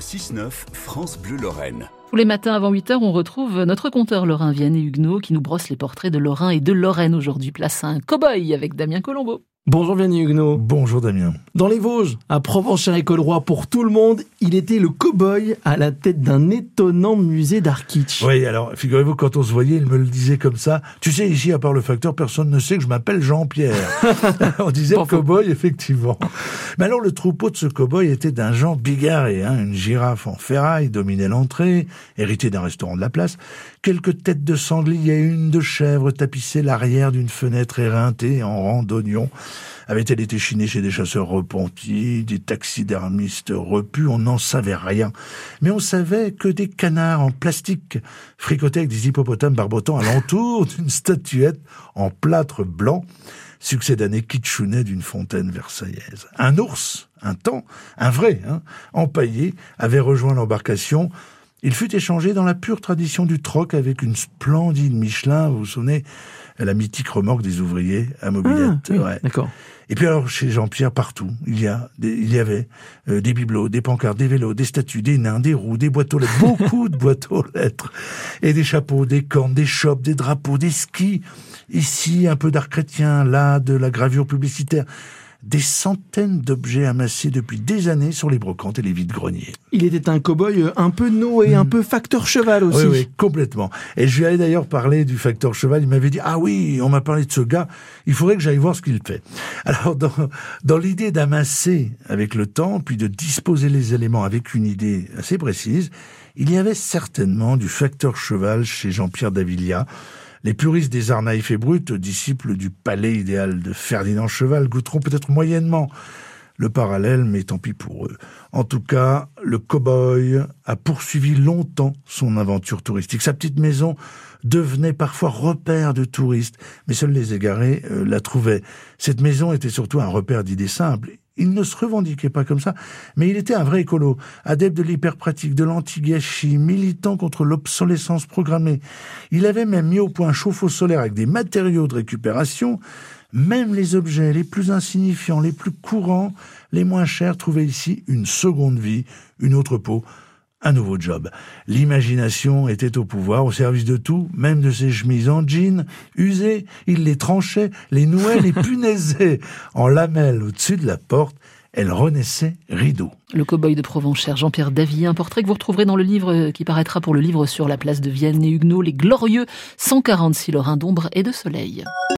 Le 6-9, France Bleu Lorraine. Tous les matins avant 8h, on retrouve notre compteur Lorrain Vienne et Huguenot qui nous brosse les portraits de Lorrain et de Lorraine aujourd'hui. Place à un cow-boy avec Damien Colombo. Bonjour Vianney Huguenot. Bonjour Damien. Dans les Vosges, à provence et roi pour tout le monde, il était le cow-boy à la tête d'un étonnant musée d'art kitsch. Oui, alors figurez-vous, quand on se voyait, il me le disait comme ça. Tu sais, ici, à part le facteur, personne ne sait que je m'appelle Jean-Pierre. on disait cow-boy, effectivement. Mais alors, le troupeau de ce cow-boy était d'un genre bigarré. Hein. Une girafe en ferraille dominait l'entrée, héritée d'un restaurant de la place. Quelques têtes de sanglier et une de chèvre tapissaient l'arrière d'une fenêtre éreintée en rang d'oignons. Avait-elle été chinée chez des chasseurs repentis, des taxidermistes repus On n'en savait rien. Mais on savait que des canards en plastique fricotaient avec des hippopotames barbotants alentour d'une statuette en plâtre blanc, succès d'année kitschounet d'une fontaine versaillaise. Un ours, un temps, un vrai, hein, empaillé, avait rejoint l'embarcation il fut échangé dans la pure tradition du troc avec une splendide Michelin, vous vous souvenez, la mythique remorque des ouvriers à mobilette. Ah, D'accord. Et puis alors chez Jean-Pierre partout, il y a, il y avait euh, des bibelots, des pancartes, des vélos, des statues, des nains, des roues, des boîtes aux lettres, beaucoup de boîtes aux lettres, et des chapeaux, des cornes, des chopes, des drapeaux, des skis. Ici un peu d'art chrétien, là de la gravure publicitaire des centaines d'objets amassés depuis des années sur les brocantes et les vides-greniers. Il était un cow-boy euh, un peu Noé, un hmm. peu facteur cheval aussi. Oui, oui, complètement. Et je lui avais d'ailleurs parlé du facteur cheval. Il m'avait dit, ah oui, on m'a parlé de ce gars. Il faudrait que j'aille voir ce qu'il fait. Alors, dans, dans l'idée d'amasser avec le temps, puis de disposer les éléments avec une idée assez précise, il y avait certainement du facteur cheval chez Jean-Pierre Davilia, les puristes des arts naïfs et brutes, disciples du palais idéal de Ferdinand Cheval, goûteront peut-être moyennement le parallèle, mais tant pis pour eux. En tout cas, le cow-boy a poursuivi longtemps son aventure touristique. Sa petite maison devenait parfois repère de touristes, mais seuls les égarés euh, la trouvaient. Cette maison était surtout un repère d'idées simples. Il ne se revendiquait pas comme ça, mais il était un vrai écolo, adepte de l'hyperpratique, de l'anti-gâchis, militant contre l'obsolescence programmée. Il avait même mis au point un chauffe-eau solaire avec des matériaux de récupération. Même les objets les plus insignifiants, les plus courants, les moins chers trouvaient ici une seconde vie, une autre peau, un nouveau job. L'imagination était au pouvoir, au service de tout, même de ses chemises en jean, usées. Il les tranchait, les nouait, les punaisait. En lamelles au-dessus de la porte, elle renaissait rideau. Le cow-boy de Provence, cher Jean-Pierre Davy, un portrait que vous retrouverez dans le livre qui paraîtra pour le livre sur la place de Vienne et Huguenot, Les Glorieux 146 Lorrains d'ombre et de soleil.